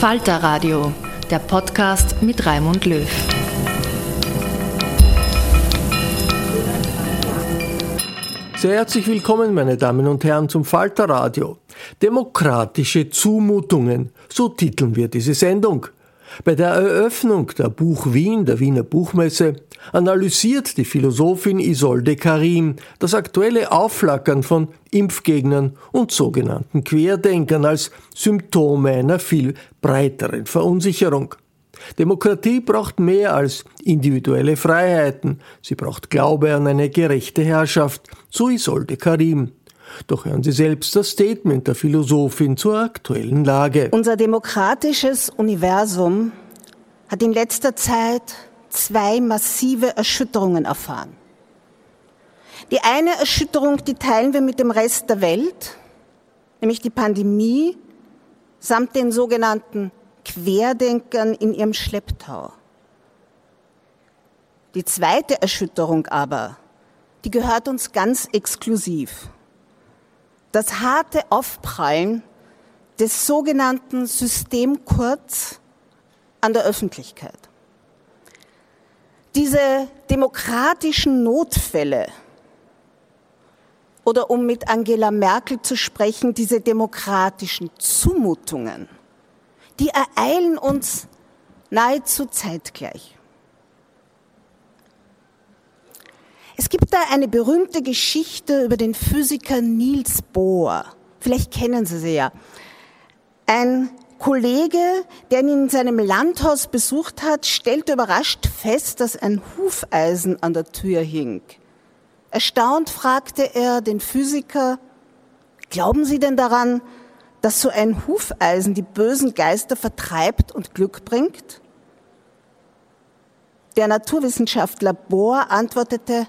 Falter Radio, der Podcast mit Raimund Löw. Sehr herzlich willkommen, meine Damen und Herren, zum Falter Radio. Demokratische Zumutungen, so titeln wir diese Sendung. Bei der Eröffnung der Buch Wien, der Wiener Buchmesse, analysiert die Philosophin Isolde Karim das aktuelle Aufflackern von Impfgegnern und sogenannten Querdenkern als Symptome einer viel breiteren Verunsicherung. Demokratie braucht mehr als individuelle Freiheiten, sie braucht Glaube an eine gerechte Herrschaft, so Isolde Karim. Doch hören Sie selbst das Statement der Philosophin zur aktuellen Lage. Unser demokratisches Universum hat in letzter Zeit zwei massive Erschütterungen erfahren. Die eine Erschütterung, die teilen wir mit dem Rest der Welt, nämlich die Pandemie samt den sogenannten Querdenkern in ihrem Schlepptau. Die zweite Erschütterung aber, die gehört uns ganz exklusiv das harte Aufprallen des sogenannten Systemkurz an der Öffentlichkeit. Diese demokratischen Notfälle oder um mit Angela Merkel zu sprechen, diese demokratischen Zumutungen, die ereilen uns nahezu zeitgleich. Es gibt da eine berühmte Geschichte über den Physiker Niels Bohr. Vielleicht kennen Sie sie ja. Ein Kollege, der ihn in seinem Landhaus besucht hat, stellte überrascht fest, dass ein Hufeisen an der Tür hing. Erstaunt fragte er den Physiker, glauben Sie denn daran, dass so ein Hufeisen die bösen Geister vertreibt und Glück bringt? Der Naturwissenschaftler Bohr antwortete,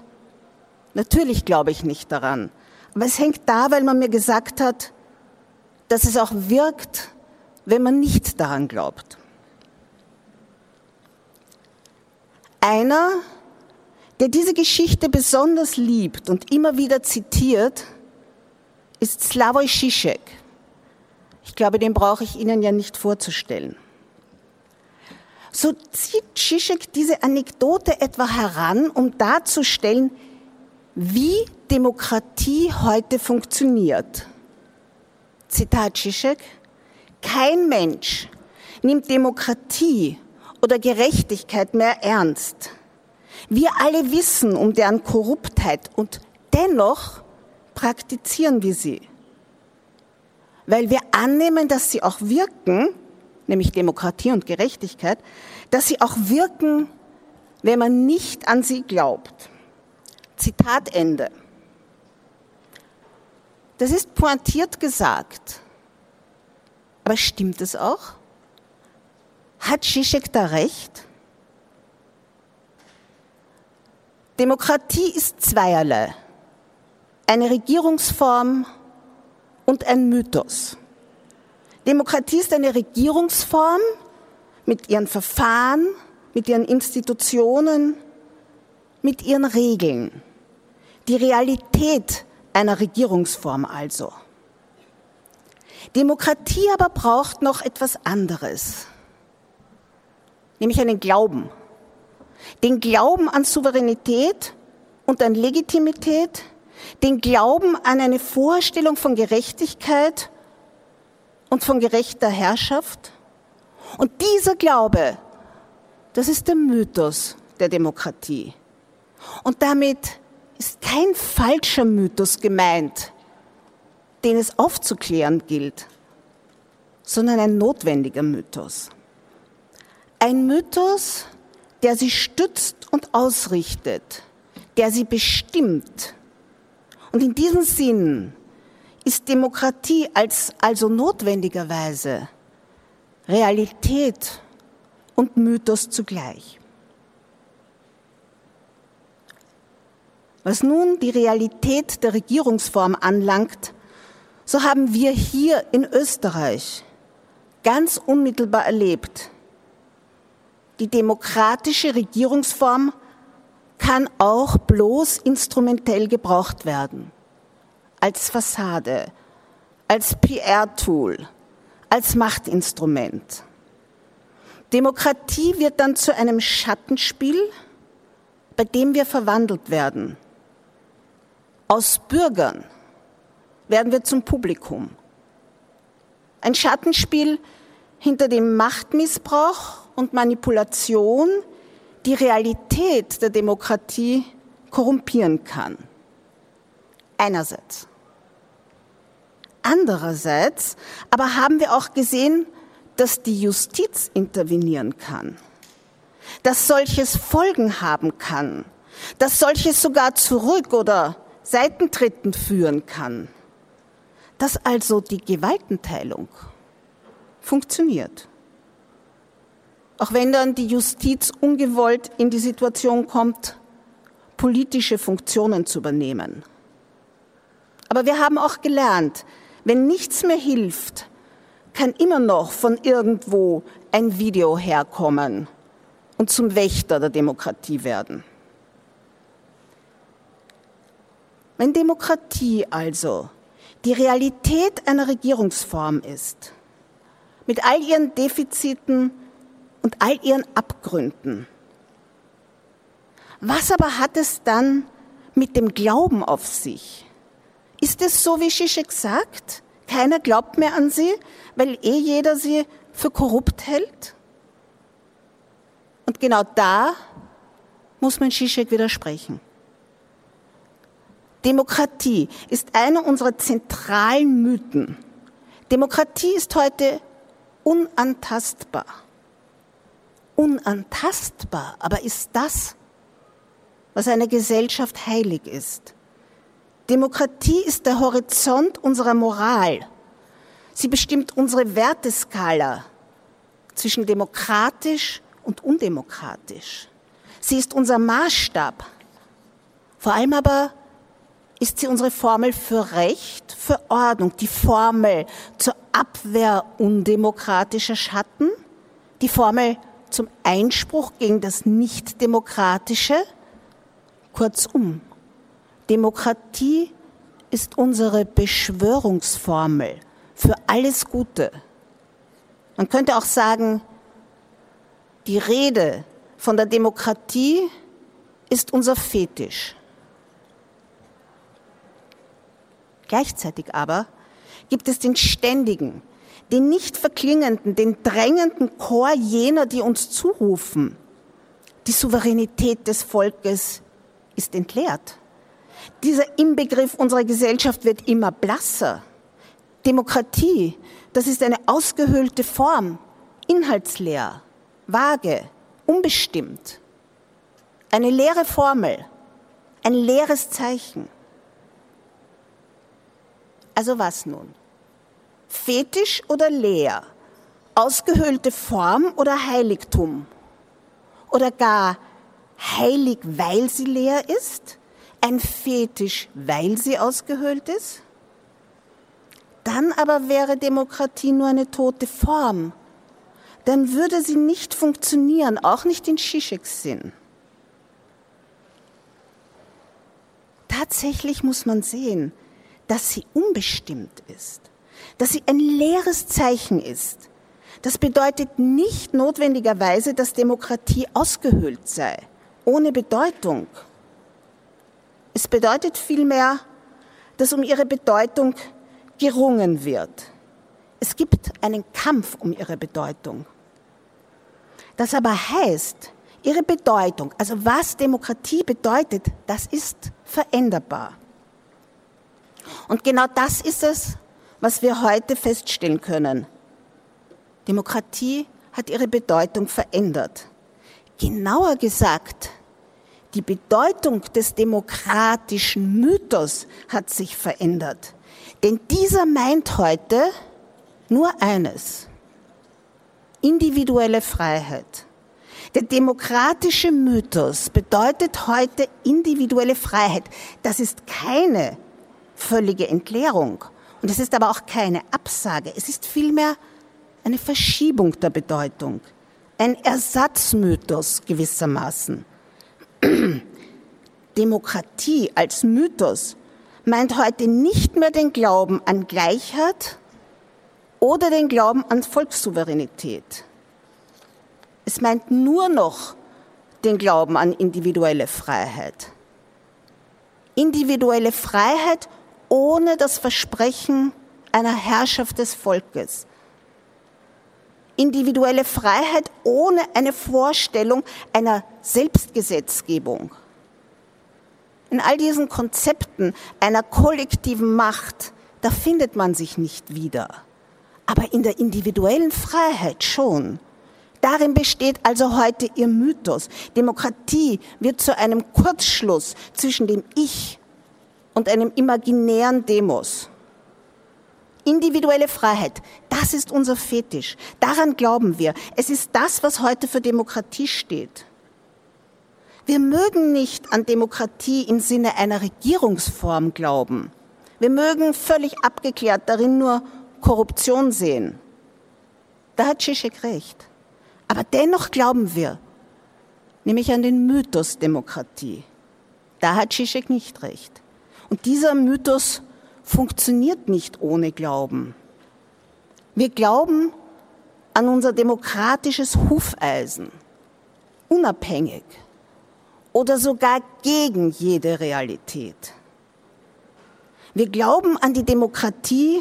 Natürlich glaube ich nicht daran. Aber es hängt da, weil man mir gesagt hat, dass es auch wirkt, wenn man nicht daran glaubt. Einer, der diese Geschichte besonders liebt und immer wieder zitiert, ist Slavoj Žižek. Ich glaube, den brauche ich Ihnen ja nicht vorzustellen. So zieht Žižek diese Anekdote etwa heran, um darzustellen, wie Demokratie heute funktioniert. Zitat Zizek. Kein Mensch nimmt Demokratie oder Gerechtigkeit mehr ernst. Wir alle wissen um deren Korruptheit und dennoch praktizieren wir sie, weil wir annehmen, dass sie auch wirken, nämlich Demokratie und Gerechtigkeit, dass sie auch wirken, wenn man nicht an sie glaubt. Zitat Ende. Das ist pointiert gesagt. Aber stimmt es auch? Hat Zizek da recht? Demokratie ist zweierlei. Eine Regierungsform und ein Mythos. Demokratie ist eine Regierungsform mit ihren Verfahren, mit ihren Institutionen, mit ihren Regeln. Die Realität einer Regierungsform also. Demokratie aber braucht noch etwas anderes, nämlich einen Glauben. Den Glauben an Souveränität und an Legitimität, den Glauben an eine Vorstellung von Gerechtigkeit und von gerechter Herrschaft. Und dieser Glaube, das ist der Mythos der Demokratie. Und damit ist kein falscher Mythos gemeint, den es aufzuklären gilt, sondern ein notwendiger Mythos. Ein Mythos, der sie stützt und ausrichtet, der sie bestimmt. Und in diesem Sinn ist Demokratie als also notwendigerweise Realität und Mythos zugleich. Was nun die Realität der Regierungsform anlangt, so haben wir hier in Österreich ganz unmittelbar erlebt, die demokratische Regierungsform kann auch bloß instrumentell gebraucht werden, als Fassade, als PR-Tool, als Machtinstrument. Demokratie wird dann zu einem Schattenspiel, bei dem wir verwandelt werden aus Bürgern werden wir zum Publikum. Ein Schattenspiel, hinter dem Machtmissbrauch und Manipulation die Realität der Demokratie korrumpieren kann. Einerseits. Andererseits aber haben wir auch gesehen, dass die Justiz intervenieren kann, dass solches Folgen haben kann, dass solches sogar zurück oder Seitentritten führen kann, dass also die Gewaltenteilung funktioniert. Auch wenn dann die Justiz ungewollt in die Situation kommt, politische Funktionen zu übernehmen. Aber wir haben auch gelernt, wenn nichts mehr hilft, kann immer noch von irgendwo ein Video herkommen und zum Wächter der Demokratie werden. Wenn Demokratie also die Realität einer Regierungsform ist, mit all ihren Defiziten und all ihren Abgründen, was aber hat es dann mit dem Glauben auf sich? Ist es so, wie Zizek sagt? Keiner glaubt mehr an sie, weil eh jeder sie für korrupt hält? Und genau da muss man Zizek widersprechen. Demokratie ist einer unserer zentralen Mythen. Demokratie ist heute unantastbar. Unantastbar, aber ist das, was einer Gesellschaft heilig ist? Demokratie ist der Horizont unserer Moral. Sie bestimmt unsere Werteskala zwischen demokratisch und undemokratisch. Sie ist unser Maßstab. Vor allem aber ist sie unsere Formel für Recht, für Ordnung, die Formel zur Abwehr undemokratischer Schatten, die Formel zum Einspruch gegen das Nichtdemokratische. Kurzum, Demokratie ist unsere Beschwörungsformel für alles Gute. Man könnte auch sagen, die Rede von der Demokratie ist unser Fetisch. Gleichzeitig aber gibt es den ständigen, den nicht verklingenden, den drängenden Chor jener, die uns zurufen. Die Souveränität des Volkes ist entleert. Dieser Inbegriff unserer Gesellschaft wird immer blasser. Demokratie, das ist eine ausgehöhlte Form, inhaltsleer, vage, unbestimmt. Eine leere Formel, ein leeres Zeichen. Also was nun? Fetisch oder leer? Ausgehöhlte Form oder Heiligtum? Oder gar heilig, weil sie leer ist? Ein Fetisch, weil sie ausgehöhlt ist? Dann aber wäre Demokratie nur eine tote Form. Dann würde sie nicht funktionieren, auch nicht in Zizeks Sinn. Tatsächlich muss man sehen, dass sie unbestimmt ist, dass sie ein leeres Zeichen ist. Das bedeutet nicht notwendigerweise, dass Demokratie ausgehöhlt sei, ohne Bedeutung. Es bedeutet vielmehr, dass um ihre Bedeutung gerungen wird. Es gibt einen Kampf um ihre Bedeutung. Das aber heißt, ihre Bedeutung, also was Demokratie bedeutet, das ist veränderbar. Und genau das ist es, was wir heute feststellen können. Demokratie hat ihre Bedeutung verändert. Genauer gesagt, die Bedeutung des demokratischen Mythos hat sich verändert. Denn dieser meint heute nur eines, individuelle Freiheit. Der demokratische Mythos bedeutet heute individuelle Freiheit. Das ist keine völlige Entleerung und es ist aber auch keine Absage. Es ist vielmehr eine Verschiebung der Bedeutung, ein Ersatzmythos gewissermaßen. Demokratie als Mythos meint heute nicht mehr den Glauben an Gleichheit oder den Glauben an Volkssouveränität. Es meint nur noch den Glauben an individuelle Freiheit. Individuelle Freiheit ohne das Versprechen einer Herrschaft des Volkes. Individuelle Freiheit ohne eine Vorstellung einer Selbstgesetzgebung. In all diesen Konzepten einer kollektiven Macht, da findet man sich nicht wieder. Aber in der individuellen Freiheit schon. Darin besteht also heute ihr Mythos. Demokratie wird zu einem Kurzschluss zwischen dem Ich und einem imaginären Demos. Individuelle Freiheit, das ist unser Fetisch. Daran glauben wir. Es ist das, was heute für Demokratie steht. Wir mögen nicht an Demokratie im Sinne einer Regierungsform glauben. Wir mögen völlig abgeklärt darin nur Korruption sehen. Da hat Zizek recht. Aber dennoch glauben wir, nämlich an den Mythos Demokratie. Da hat Zizek nicht recht. Und dieser Mythos funktioniert nicht ohne Glauben. Wir glauben an unser demokratisches Hufeisen, unabhängig oder sogar gegen jede Realität. Wir glauben an die Demokratie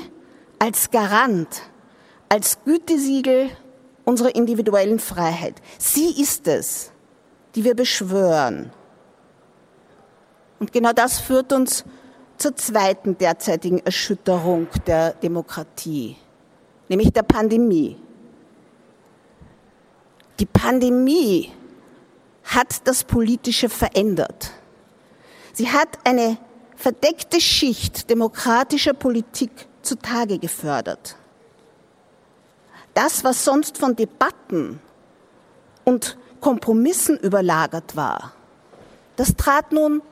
als Garant, als Gütesiegel unserer individuellen Freiheit. Sie ist es, die wir beschwören. Und genau das führt uns zur zweiten derzeitigen Erschütterung der Demokratie, nämlich der Pandemie. Die Pandemie hat das Politische verändert. Sie hat eine verdeckte Schicht demokratischer Politik zutage gefördert. Das, was sonst von Debatten und Kompromissen überlagert war, das trat nun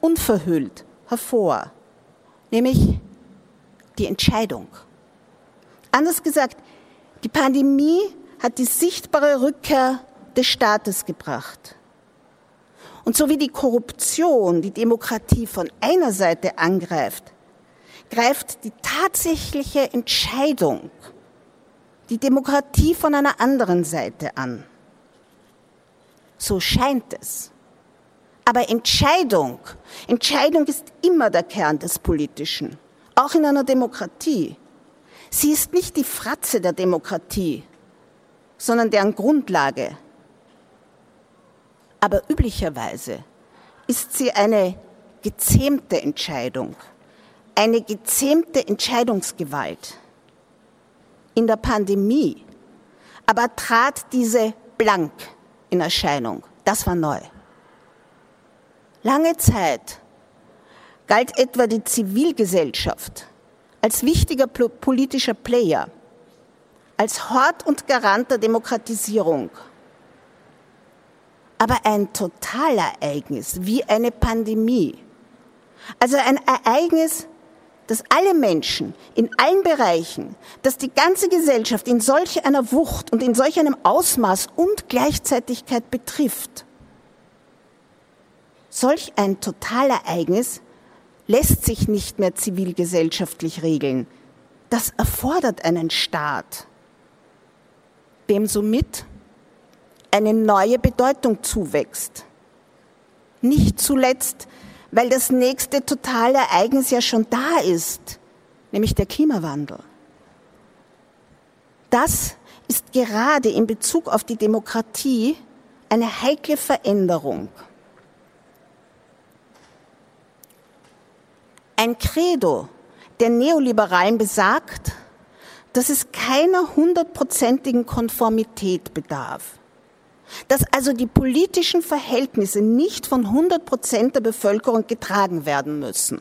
unverhüllt hervor, nämlich die Entscheidung. Anders gesagt, die Pandemie hat die sichtbare Rückkehr des Staates gebracht. Und so wie die Korruption die Demokratie von einer Seite angreift, greift die tatsächliche Entscheidung die Demokratie von einer anderen Seite an. So scheint es. Aber Entscheidung, Entscheidung ist immer der Kern des Politischen, auch in einer Demokratie. Sie ist nicht die Fratze der Demokratie, sondern deren Grundlage. Aber üblicherweise ist sie eine gezähmte Entscheidung, eine gezähmte Entscheidungsgewalt. In der Pandemie aber trat diese blank in Erscheinung. Das war neu. Lange Zeit galt etwa die Zivilgesellschaft als wichtiger politischer Player, als Hort und Garant der Demokratisierung. Aber ein Totalereignis wie eine Pandemie, also ein Ereignis, das alle Menschen in allen Bereichen, dass die ganze Gesellschaft in solch einer Wucht und in solch einem Ausmaß und Gleichzeitigkeit betrifft. Solch ein Totalereignis lässt sich nicht mehr zivilgesellschaftlich regeln. Das erfordert einen Staat, dem somit eine neue Bedeutung zuwächst. Nicht zuletzt, weil das nächste totale Ereignis ja schon da ist, nämlich der Klimawandel. Das ist gerade in Bezug auf die Demokratie eine heikle Veränderung. Ein Credo der Neoliberalen besagt, dass es keiner hundertprozentigen Konformität bedarf. Dass also die politischen Verhältnisse nicht von 100 Prozent der Bevölkerung getragen werden müssen.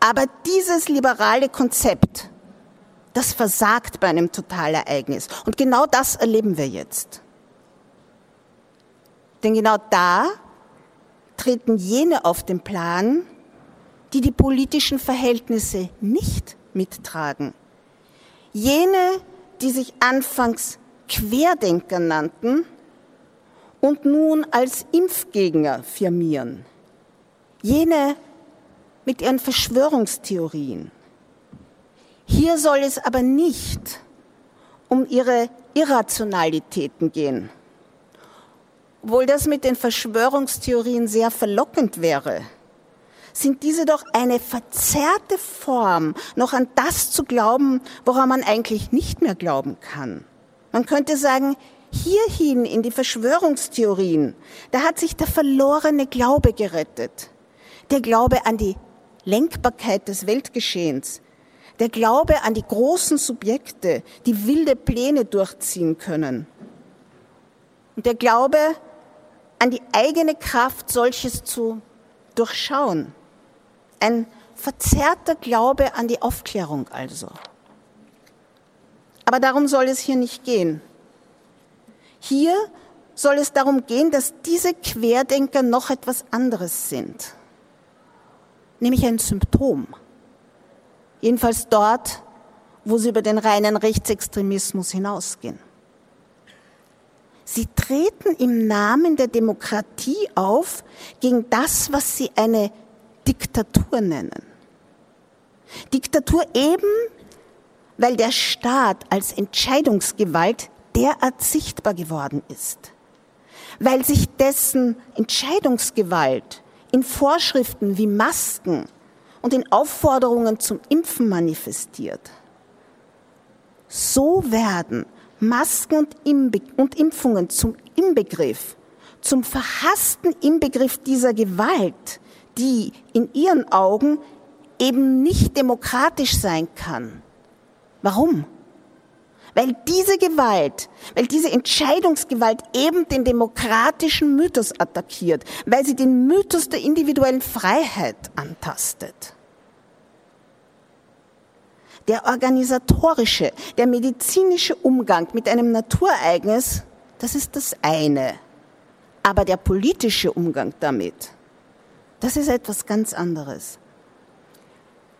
Aber dieses liberale Konzept, das versagt bei einem Totalereignis. Und genau das erleben wir jetzt. Denn genau da treten jene auf den Plan, die die politischen Verhältnisse nicht mittragen. Jene, die sich anfangs Querdenker nannten und nun als Impfgegner firmieren. Jene mit ihren Verschwörungstheorien. Hier soll es aber nicht um ihre Irrationalitäten gehen obwohl das mit den Verschwörungstheorien sehr verlockend wäre, sind diese doch eine verzerrte Form, noch an das zu glauben, woran man eigentlich nicht mehr glauben kann. Man könnte sagen, hierhin in die Verschwörungstheorien, da hat sich der verlorene Glaube gerettet. Der Glaube an die Lenkbarkeit des Weltgeschehens, der Glaube an die großen Subjekte, die wilde Pläne durchziehen können. Und der Glaube an die eigene Kraft, solches zu durchschauen. Ein verzerrter Glaube an die Aufklärung also. Aber darum soll es hier nicht gehen. Hier soll es darum gehen, dass diese Querdenker noch etwas anderes sind, nämlich ein Symptom. Jedenfalls dort, wo sie über den reinen Rechtsextremismus hinausgehen. Sie treten im Namen der Demokratie auf gegen das, was sie eine Diktatur nennen. Diktatur eben, weil der Staat als Entscheidungsgewalt derart sichtbar geworden ist, weil sich dessen Entscheidungsgewalt in Vorschriften wie Masken und in Aufforderungen zum Impfen manifestiert. So werden Masken und, Impfungen zum Inbegriff, zum verhassten Inbegriff dieser Gewalt, die in ihren Augen eben nicht demokratisch sein kann. Warum? Weil diese Gewalt, weil diese Entscheidungsgewalt eben den demokratischen Mythos attackiert, weil sie den Mythos der individuellen Freiheit antastet der organisatorische, der medizinische Umgang mit einem Naturereignis, das ist das eine. Aber der politische Umgang damit, das ist etwas ganz anderes.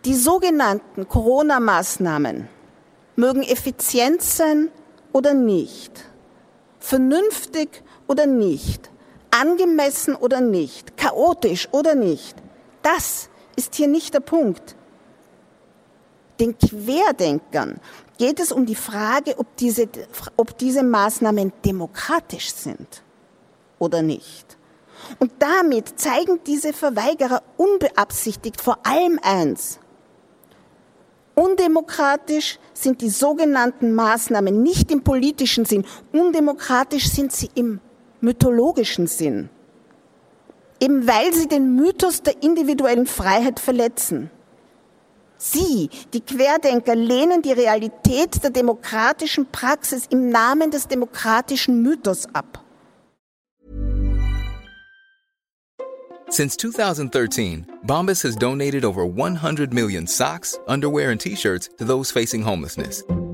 Die sogenannten Corona-Maßnahmen mögen effizient sein oder nicht, vernünftig oder nicht, angemessen oder nicht, chaotisch oder nicht. Das ist hier nicht der Punkt. Den Querdenkern geht es um die Frage, ob diese, ob diese Maßnahmen demokratisch sind oder nicht. Und damit zeigen diese Verweigerer unbeabsichtigt vor allem eins. Undemokratisch sind die sogenannten Maßnahmen nicht im politischen Sinn, undemokratisch sind sie im mythologischen Sinn. eben weil sie den Mythos der individuellen Freiheit verletzen. Sie, die Querdenker, lehnen die Realität der demokratischen Praxis im Namen des demokratischen Mythos ab. Since 2013, Bombas has donated over 100 million socks, underwear and t-shirts to those facing homelessness.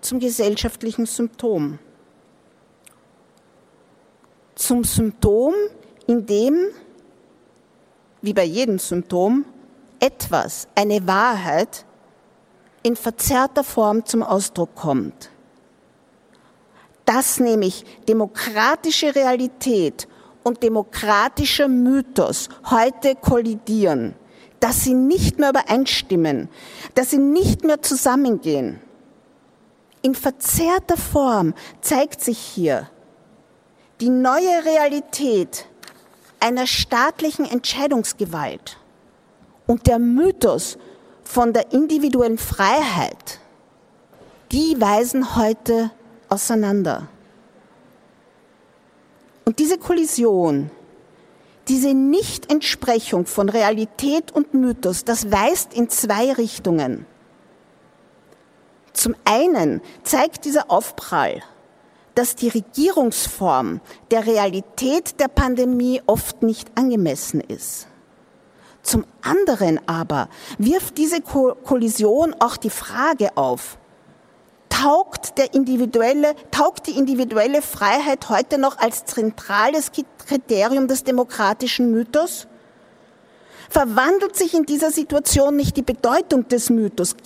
zum gesellschaftlichen Symptom. Zum Symptom, in dem, wie bei jedem Symptom, etwas, eine Wahrheit in verzerrter Form zum Ausdruck kommt. Dass nämlich demokratische Realität und demokratischer Mythos heute kollidieren, dass sie nicht mehr übereinstimmen, dass sie nicht mehr zusammengehen. In verzerrter Form zeigt sich hier die neue Realität einer staatlichen Entscheidungsgewalt und der Mythos von der individuellen Freiheit, die weisen heute auseinander. Und diese Kollision, diese Nichtentsprechung von Realität und Mythos, das weist in zwei Richtungen. Zum einen zeigt dieser Aufprall, dass die Regierungsform der Realität der Pandemie oft nicht angemessen ist. Zum anderen aber wirft diese Kollision auch die Frage auf, taugt, der individuelle, taugt die individuelle Freiheit heute noch als zentrales Kriterium des demokratischen Mythos? Verwandelt sich in dieser Situation nicht die Bedeutung des Mythos?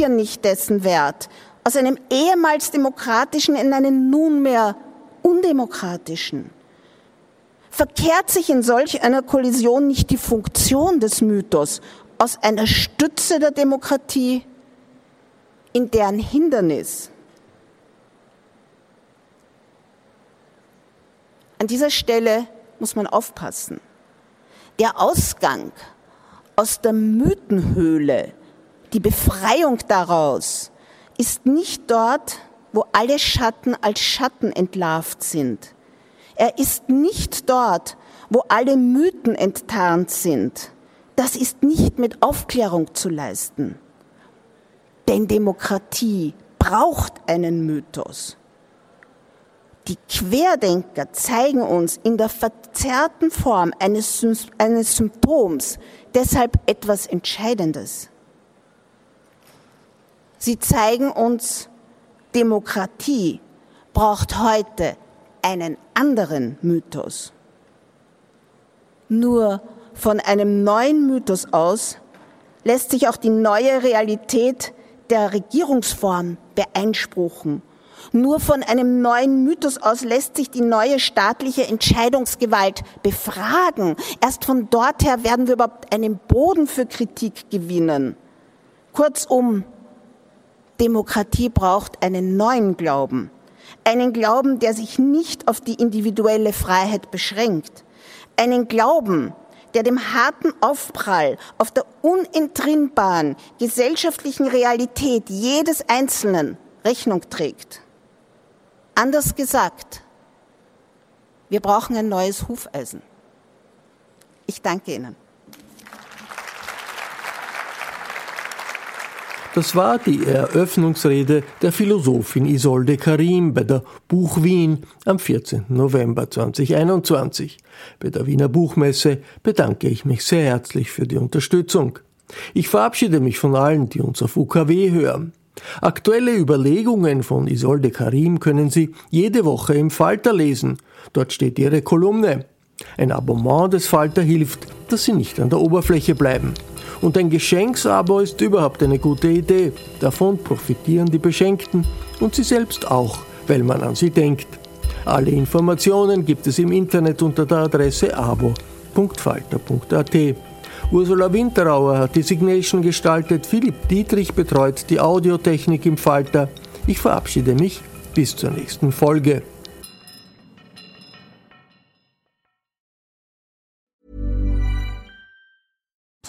Hier nicht dessen Wert, aus einem ehemals demokratischen in einen nunmehr undemokratischen. Verkehrt sich in solch einer Kollision nicht die Funktion des Mythos aus einer Stütze der Demokratie in deren Hindernis? An dieser Stelle muss man aufpassen. Der Ausgang aus der Mythenhöhle die Befreiung daraus ist nicht dort, wo alle Schatten als Schatten entlarvt sind. Er ist nicht dort, wo alle Mythen enttarnt sind. Das ist nicht mit Aufklärung zu leisten. Denn Demokratie braucht einen Mythos. Die Querdenker zeigen uns in der verzerrten Form eines, eines Symptoms deshalb etwas Entscheidendes. Sie zeigen uns, Demokratie braucht heute einen anderen Mythos. Nur von einem neuen Mythos aus lässt sich auch die neue Realität der Regierungsform beeinspruchen. Nur von einem neuen Mythos aus lässt sich die neue staatliche Entscheidungsgewalt befragen. Erst von dort her werden wir überhaupt einen Boden für Kritik gewinnen. Kurzum, Demokratie braucht einen neuen Glauben. Einen Glauben, der sich nicht auf die individuelle Freiheit beschränkt. Einen Glauben, der dem harten Aufprall auf der unentrinnbaren gesellschaftlichen Realität jedes Einzelnen Rechnung trägt. Anders gesagt, wir brauchen ein neues Hufeisen. Ich danke Ihnen. Das war die Eröffnungsrede der Philosophin Isolde Karim bei der Buch Wien am 14. November 2021. Bei der Wiener Buchmesse bedanke ich mich sehr herzlich für die Unterstützung. Ich verabschiede mich von allen, die uns auf UKW hören. Aktuelle Überlegungen von Isolde Karim können Sie jede Woche im Falter lesen. Dort steht ihre Kolumne. Ein Abonnement des Falter hilft, dass Sie nicht an der Oberfläche bleiben. Und ein Geschenksabo ist überhaupt eine gute Idee. Davon profitieren die Beschenkten und sie selbst auch, weil man an sie denkt. Alle Informationen gibt es im Internet unter der Adresse abo.falter.at. Ursula Winterauer hat die Signation gestaltet, Philipp Dietrich betreut die Audiotechnik im Falter. Ich verabschiede mich bis zur nächsten Folge.